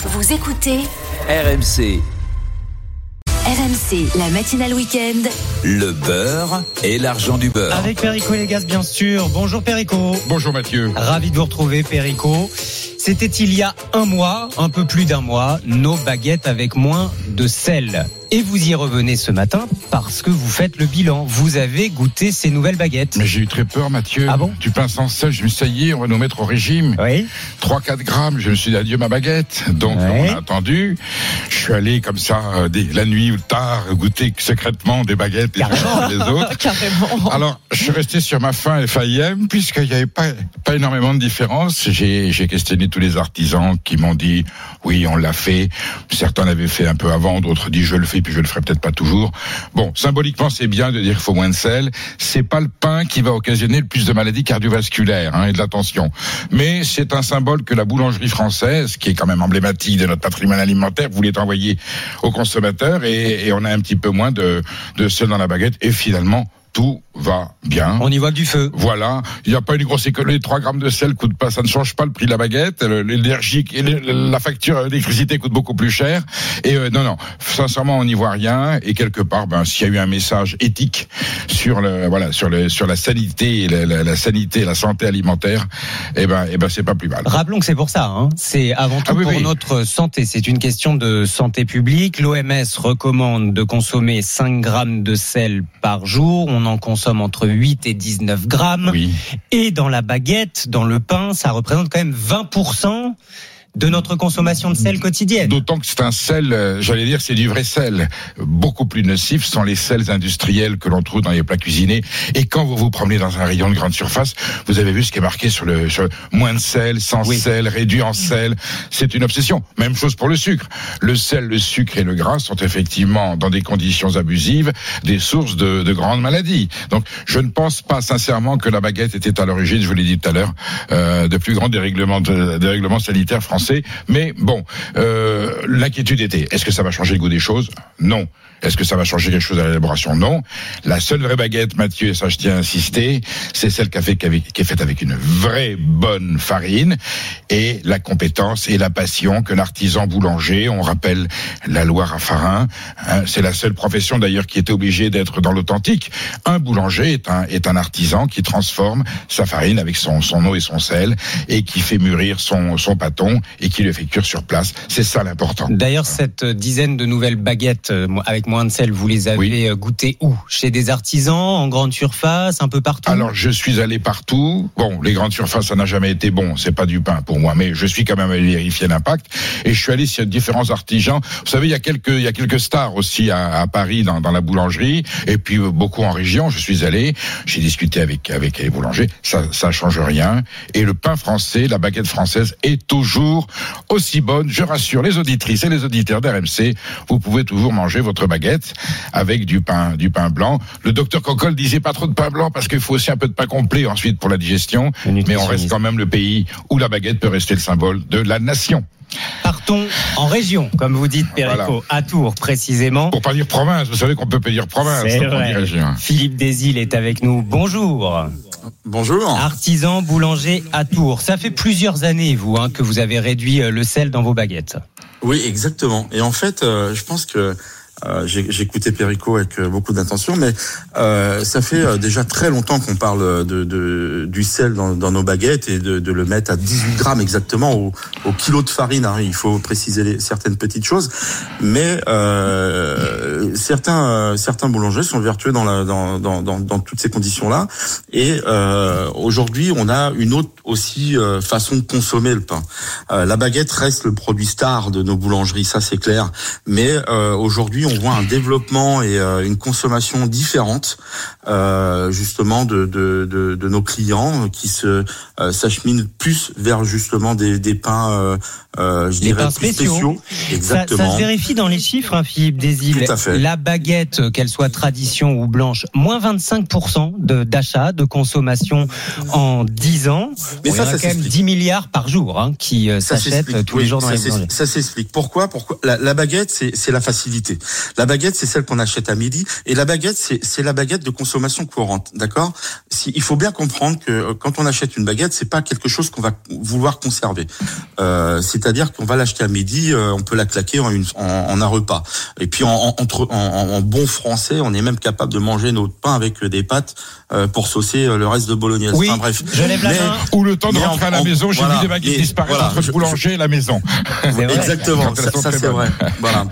Vous écoutez RMC, RMC, la matinale week-end. le beurre et l'argent du beurre. Avec Perico Légas, bien sûr. Bonjour Perico. Bonjour Mathieu. Ravi de vous retrouver, Perico. C'était il y a un mois, un peu plus d'un mois, nos baguettes avec moins de sel. Et vous y revenez ce matin parce que vous faites le bilan. Vous avez goûté ces nouvelles baguettes. Mais j'ai eu très peur Mathieu. Ah bon Du pain sans sel, je me suis dit, ça y est, on va nous mettre au régime. Oui. 3-4 grammes, je me suis dit adieu ma baguette. Donc Ouais. on a attendu. Je suis allé comme ça, euh, la nuit ou tard, goûter secrètement des baguettes les uns les autres. Carrément. Alors, je suis resté sur ma faim FIM, puisqu'il n'y avait pas, pas énormément de différence. J'ai, j'ai questionné tous les artisans qui m'ont dit, oui, on l'a fait. Certains l'avaient fait un peu avant, d'autres disent, je le fais, puis je le ferai peut-être pas toujours. Bon, symboliquement, c'est bien de dire qu'il faut moins de sel. C'est pas le pain qui va occasionner le plus de maladies cardiovasculaires hein, et de la tension. Mais c'est un symbole que la boulangerie française, qui est quand même emblématique de notre patrimoine alimentaire, voulait envoyer aux consommateurs et, et on a un petit peu moins de, de sel dans la baguette. Et finalement, tout va bien. On y voit du feu. Voilà, il n'y a pas une grosse économie. 3 grammes de sel coûte pas, ça ne change pas le prix de la baguette. L'énergie, la facture d'électricité coûte beaucoup plus cher. Et euh, non, non, sincèrement, on n'y voit rien. Et quelque part, ben, s'il y a eu un message éthique sur le, voilà, sur le, sur la sanité, la, la- la sanité, et la santé alimentaire, eh ben, eh ben, c'est pas plus mal. Rappelons que c'est pour ça. Hein. C'est avant tout Ah oui, pour oui. notre santé. C'est une question de santé publique. L'OMS recommande de consommer 5 grammes de sel par jour. On en consomme entre 8 et 19 grammes. Oui. Et dans la baguette, dans le pain, ça représente quand même 20% de notre consommation de sel quotidienne. D'autant que c'est un sel, euh, j'allais dire, c'est du vrai sel. Beaucoup plus nocif sont les sels industriels que l'on trouve dans les plats cuisinés. Et quand vous vous promenez dans un rayon de grande surface, vous avez vu ce qui est marqué sur le, sur le moins de sel, sans Oui. sel, réduit en sel. C'est une obsession. Même chose pour le sucre. Le sel, le sucre et le gras sont effectivement, dans des conditions abusives, des sources de, de grandes maladies. Donc, je ne pense pas sincèrement que la baguette était à l'origine, je vous l'ai dit tout à l'heure, euh, de plus grands dérèglements, de, dérèglements sanitaires français. Mais bon, euh, l'inquiétude était, est-ce que ça va changer le goût des choses? Non. Est-ce que ça va changer quelque chose à l'élaboration? Non. La seule vraie baguette, Mathieu, et ça je tiens à insister, c'est celle qui, est faite avec une vraie bonne farine et la compétence et la passion que l'artisan boulanger, on rappelle la Loire à Farin, hein, c'est la seule profession d'ailleurs qui était obligée d'être dans l'authentique. Un boulanger est un, est artisan qui transforme sa farine avec son, son eau et son sel et qui fait mûrir son, son pâton et qui le fait cuire sur place. C'est ça l'important. D'ailleurs, cette dizaine de nouvelles baguettes euh, avec moins de sel, vous les avez Oui. euh, goûtées où? Chez des artisans, en grande surface, un peu partout? Alors je suis allé partout. Bon, les grandes surfaces, ça n'a jamais été bon. C'est pas du pain pour moi, mais je suis quand même allé vérifier l'impact. Et je suis allé sur différents artisans. Vous savez, il y a quelques, il y a quelques stars aussi à, à Paris dans, dans la boulangerie, et puis euh, beaucoup en région. Je suis allé, j'ai discuté avec avec les boulangers. Ça, ça change rien. Et le pain français, la baguette française est toujours aussi bonne. Je rassure les auditrices et les auditeurs d'RMC. Vous pouvez toujours manger votre baguette avec du pain, du pain blanc. Le docteur Coccol disait pas trop de pain blanc parce qu'il faut aussi un peu de pain complet ensuite pour la digestion. Mais on reste quand même le pays où la baguette peut rester le symbole de la nation. Partons en région, comme vous dites, Perico, Voilà. à Tours précisément. Pour pas dire province, vous savez qu'on peut pas dire province. C'est vrai. Philippe Desil est avec nous. Bonjour. Bonjour. Artisan boulanger à Tours. Ça fait plusieurs années, vous, hein, que vous avez réduit euh, le sel dans vos baguettes. Oui, exactement. Et en fait, euh, je pense que euh, j'ai Perico avec euh, beaucoup d'attention, mais euh, ça fait euh, déjà très longtemps qu'on parle de, de- du sel dans, dans nos baguettes et de, de le mettre à 18 grammes exactement au, au kilo de farine. hein. Il faut préciser les- certaines petites choses, mais euh, certains euh, certains boulangers sont vertueux dans, la, dans, dans, dans, toutes ces conditions-là. Et aujourd'hui, on a une autre aussi façon de consommer le pain. La baguette reste le produit star de nos boulangeries, ça c'est clair. Mais aujourd'hui, on voit un développement et euh, une consommation différente, euh, justement de, de, de, de nos clients qui se euh, s'acheminent plus vers justement des, des pains, je Des dirais pains plus spéciaux. Ça, Exactement. ça se vérifie dans les chiffres, hein, Philippe Desil. Tout à fait. La baguette, qu'elle soit tradition ou blanche, moins 25% de- d'achat, de, consommation en 10 ans. Mais ça, ça quand même s'explique. 10 milliards par jour hein, qui s'achètent tous les jours dans ça les. Ça s'explique. Pourquoi? Pourquoi? La, la baguette, c'est la facilité. La baguette, c'est celle qu'on achète à midi, et la baguette, c'est c'est la baguette de consommation courante, d'accord? Si, Il faut bien comprendre que euh, quand on achète une baguette, c'est pas quelque chose qu'on va vouloir conserver. Euh, C'est-à-dire qu'on va l'acheter à midi, euh, on peut la claquer en, une, en, en un repas. Et puis en, en, entre, en, en bon français, on est même capable de manger notre pain avec des pâtes euh, pour saucer euh, le reste de bolognaise. Oui, Enfin, bref. je lève la Mais- main. Ou le temps de rentrer en- à la maison, j'ai voilà. vu des baguettes Et disparaître voilà, entre je- le boulanger et la maison. Exactement, ça, c'est vrai. voilà.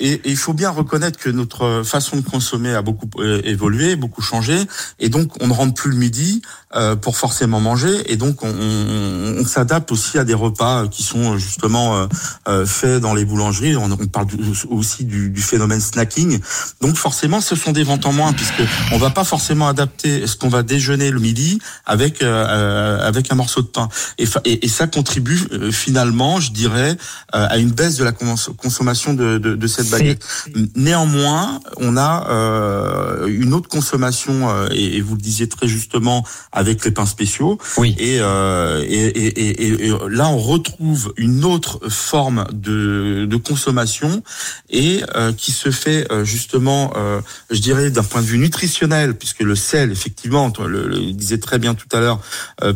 Et il faut bien reconnaître que notre façon de consommer a beaucoup euh, évolué, beaucoup changé, et donc on ne rentre plus le midi euh, pour forcément manger, et donc on, on- on s'adapte aussi à des repas qui sont euh, justement faits dans les boulangeries. On, on parle aussi du, du phénomène snacking. Donc forcément, ce sont des ventes en moins puisque on va pas forcément adapter ce qu'on va déjeuner le midi avec euh, avec un morceau de pain. Et, fa- et, et ça contribue euh, finalement, je dirais, euh, à une baisse de la cons- consommation de, de, de cette baguette. Néanmoins, on a euh, une autre consommation, euh, et, et vous le disiez très justement, avec les pains spéciaux. Oui. Et, euh, et, et, et- là, on retrouve une autre forme de, de consommation et euh, qui se fait euh, justement, euh, je dirais, d'un point de vue nutritionnel, puisque le sel, effectivement, le, le disait très bien tout à l'heure euh,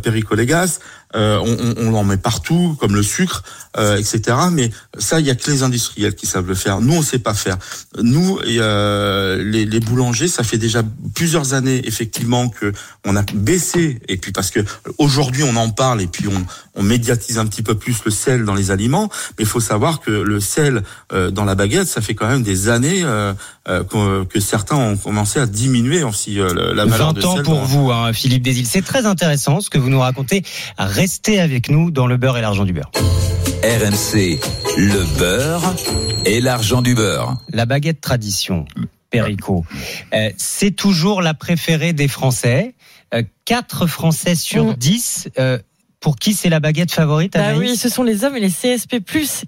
euh, on, on, on en met partout, comme le sucre, euh, etc. Mais ça, il y a que les industriels qui savent le faire. Nous, on sait pas faire. Nous, et, euh, les, les boulangers, ça fait déjà plusieurs années, effectivement, que on a baissé. Et puis parce que aujourd'hui, on en parle et puis on, on médiatise un petit peu plus le sel dans les aliments. Mais il faut savoir que le sel euh, dans la baguette, ça fait quand même des années euh, euh, que, que certains ont commencé à diminuer aussi euh, la valeur 20 de ans sel. pour dans- vous, hein, Philippe Desil. C'est très intéressant ce que vous nous racontez. Restez avec nous dans le beurre et l'argent du beurre. RMC, le beurre et l'argent du beurre. La baguette tradition, Perico, euh, c'est toujours la préférée des Français. Euh, 4 Français sur Mm. 10. euh, pour qui c'est la baguette favorite Bah oui, ce sont les hommes et les CSP+,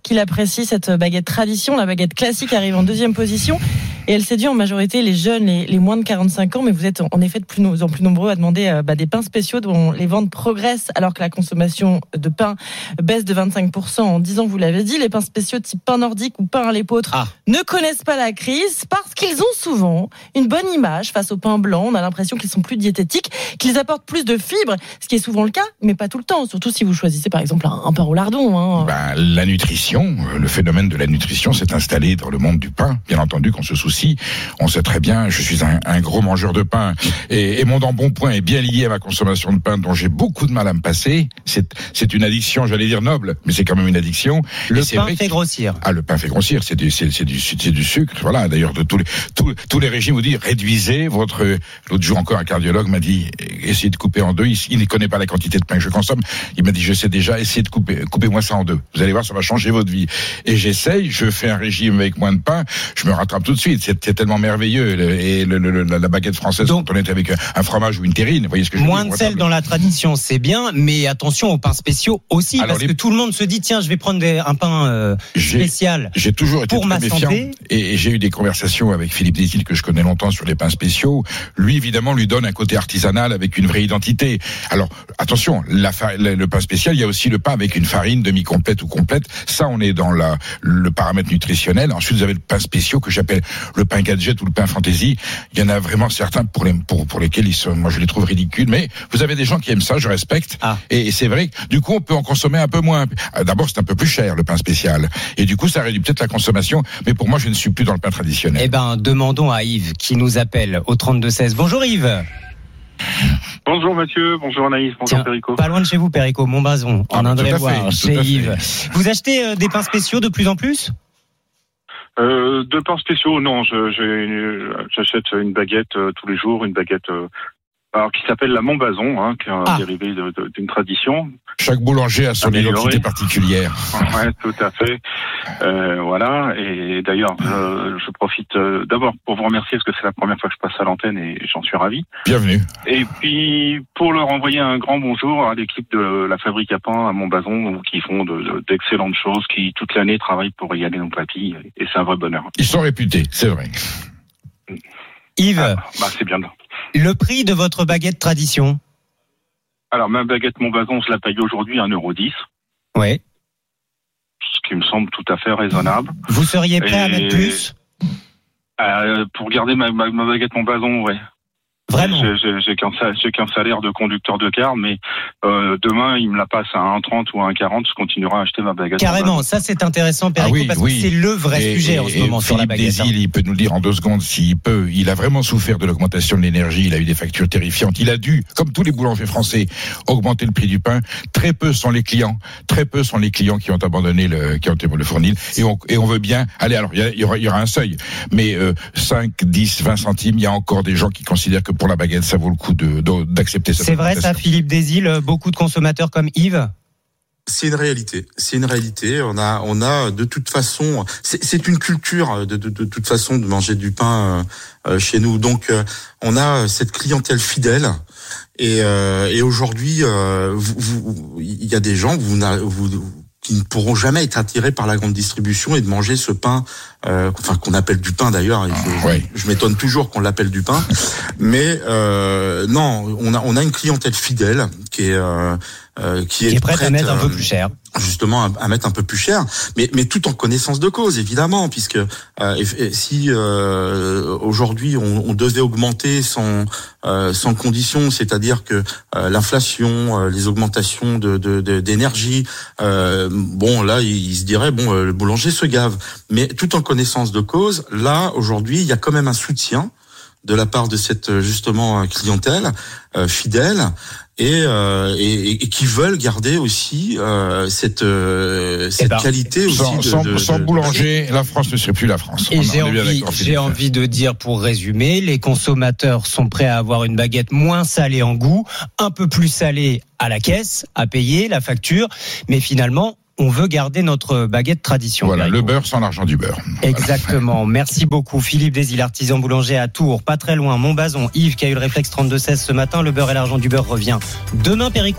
qui l'apprécient, cette baguette tradition. La baguette classique arrive en deuxième position. Et elle séduit en majorité les jeunes, les, les moins de 45 ans. Mais vous êtes en effet de plus en plus nombreux à demander euh, bah, des pains spéciaux dont les ventes progressent alors que la consommation de pain baisse de 25% en 10 ans, vous l'avez dit. Les pains spéciaux type pain nordique ou pain à l'épeautre Ah. ne connaissent pas la crise parce qu'ils ont souvent une bonne image face au pain blanc. On a l'impression qu'ils sont plus diététiques, qu'ils apportent plus de fibres, ce qui est souvent le cas, mais pas tout le temps. Surtout si vous choisissez par exemple un, un pain au lardon. Hein. Ben, la nutrition, euh, le phénomène de la nutrition s'est installé dans le monde du pain. Bien entendu qu'on se soucie. On sait très bien, je suis un, un gros mangeur de pain et, et mon embonpoint est bien lié à ma consommation de pain dont j'ai beaucoup de mal à me passer. C'est, une addiction, j'allais dire noble, mais c'est quand même une addiction. Le Et pain fait grossir. Ah, le pain fait grossir, c'est du, c'est, du, c'est du sucre. Voilà. D'ailleurs, de tous les, tous, tous les régimes vous disent réduisez votre. L'autre jour encore, un cardiologue m'a dit essayez de couper en deux. Il, il ne connaît pas la quantité de pain que je consomme. Il m'a dit je sais déjà. Essayez de couper, coupez-moi ça en deux. Vous allez voir, ça va changer votre vie. Et j'essaye. Je fais un régime avec moins de pain. Je me rattrape tout de suite. C'est, tellement merveilleux. Le- Et le, le- le- la baguette française, Donc- quand on est avec un, un fromage ou une terrine, vous voyez ce que je Moins de sel dans la tradition, c'est bien, mais attention aux pains spéciaux aussi, Alors, parce les- que tout le monde se dit tiens, je vais prendre des- un pain euh, spécial. J'ai toujours été Pour ma méfiant santé. et, et j'ai eu des conversations avec Philippe Desil que je connais longtemps sur les pains spéciaux. Lui, évidemment, lui donne un côté artisanal avec une vraie identité. Alors, attention, la le pain spécial, il y a aussi le pain avec une farine demi-complète ou complète. Ça, on est dans la, le paramètre nutritionnel. Ensuite, vous avez le pain spéciaux que j'appelle le pain gadget ou le pain fantaisie. Il y en a vraiment certains pour, les, pour, pour lesquels ils sont, moi, je les trouve ridicules. Mais vous avez des gens qui aiment ça, je respecte. Ah. Et, et c'est vrai que du coup, on peut en consommer un peu moins. Euh, D'abord, c'est un peu plus cher, le pain spécial. Et du coup, ça réduit peut-être la consommation. Mais pour moi, je ne suis plus dans le pain traditionnel. Eh ben, demandons à Yves qui nous appelle au 32-16. Bonjour Yves. Bonjour Mathieu, bonjour Anaïs, bonjour Tiens, Perico. Pas loin de chez vous, Perico, Montbazon, Ah, en Indre-et-Loire, chez. Yves. Vous achetez euh, des pains spéciaux de plus en plus? Euh, de pains spéciaux, non, j'achète une baguette euh, tous les jours, une baguette euh, alors qui s'appelle la Montbazon, hein, qui est un Ah. dérivé d'une tradition. Chaque boulanger a son Amélioré. identité particulière. Ouais, tout à fait. Euh, voilà. Et d'ailleurs, je, je profite euh, d'abord pour vous remercier parce que c'est la première fois que je passe à l'antenne et j'en suis ravi. Bienvenue. Et puis pour leur envoyer un grand bonjour à l'équipe de la fabrique à pain à Montbazon, qui font de- de- d'excellentes choses, qui toute l'année travaillent pour y aller nos papilles, et c'est un vrai bonheur. Ils sont réputés, c'est vrai. Yves, Ah, bah, c'est bien. le prix de votre baguette tradition Alors, ma baguette Montbazon, je la paye aujourd'hui 1,10€, Oui. ce qui me semble tout à fait raisonnable. Vous seriez prêt à Et- mettre plus? Euh, pour garder ma, ma, ma baguette, mon bazon, ouais. Vraiment. J'ai- J'ai j'ai qu'un sa- j'ai qu'un salaire de conducteur de car, mais euh, demain, il me la passe à 1,30 ou à 1,40, je continuerai à acheter ma baguette. Carrément, ça c'est intéressant, Perico, Ah oui, parce oui. que c'est le vrai Et- sujet et- en ce et moment sur la Philippe baguette. hein. Desil, il peut nous dire en deux secondes s'il peut. Il a vraiment souffert de l'augmentation de l'énergie. Il a eu des factures terrifiantes. Il a dû, comme tous les boulangers français, augmenter le prix du pain. Très peu sont les clients. Très peu sont les clients qui ont abandonné le, qui ont été le fournil. Et on, et on veut bien. Allez, alors il y, a- il y aura, il y aura un seuil, mais euh, 5, 10, 20 centimes. Il y a encore des gens qui considèrent que pour la baguette, ça vaut le coup de de- d'accepter cette C'est vrai ça. Philippe Desil, euh, beaucoup de consommateurs comme Yves C'est une réalité. C'est une réalité. On a, on a de toute façon, c'est une culture de, de, de toute façon de manger du pain euh, euh, chez nous. Donc, euh, on a cette clientèle fidèle. Et, euh, et aujourd'hui, euh, vous- vous- il y a des gens vous, qui ne pourront jamais être attirés par la grande distribution et de manger ce pain, euh, enfin qu'on appelle du pain d'ailleurs. Je, ouais. je m'étonne toujours qu'on l'appelle du pain, mais euh, non, on a, on a une clientèle fidèle qui est euh, euh, qui, qui est prêt à mettre un euh, peu plus cher. justement à, mettre un peu plus cher, mais, mais tout en connaissance de cause, évidemment, puisque euh, et- et si euh, aujourd'hui on, on devait augmenter sans euh, sans condition, c'est-à-dire que euh, l'inflation, euh, les augmentations de de- de- d'énergie, euh, bon là il, il se dirait bon euh, le boulanger se gave, mais tout en connaissance de cause, là aujourd'hui il y a quand même un soutien de la part de cette euh, justement euh, clientèle euh, fidèle et, euh, et, et qui veulent garder aussi euh, cette euh, cette ben, qualité aussi Sans, de, sans- de- sans de- boulanger, la France ne serait plus la France. Et j'ai envie, j'ai envie de dire pour résumer, les consommateurs sont prêts à avoir une baguette moins salée en goût, un peu plus salée à la caisse, à payer la facture, mais finalement, on veut garder notre baguette tradition. Voilà, le beurre sans l'argent du beurre. Exactement. Merci beaucoup, Philippe Desil, artisan boulanger à Tours, pas très loin. Montbazon, Yves qui a eu le réflexe 32-16 ce matin. Le beurre et l'argent du beurre revient demain, Perico.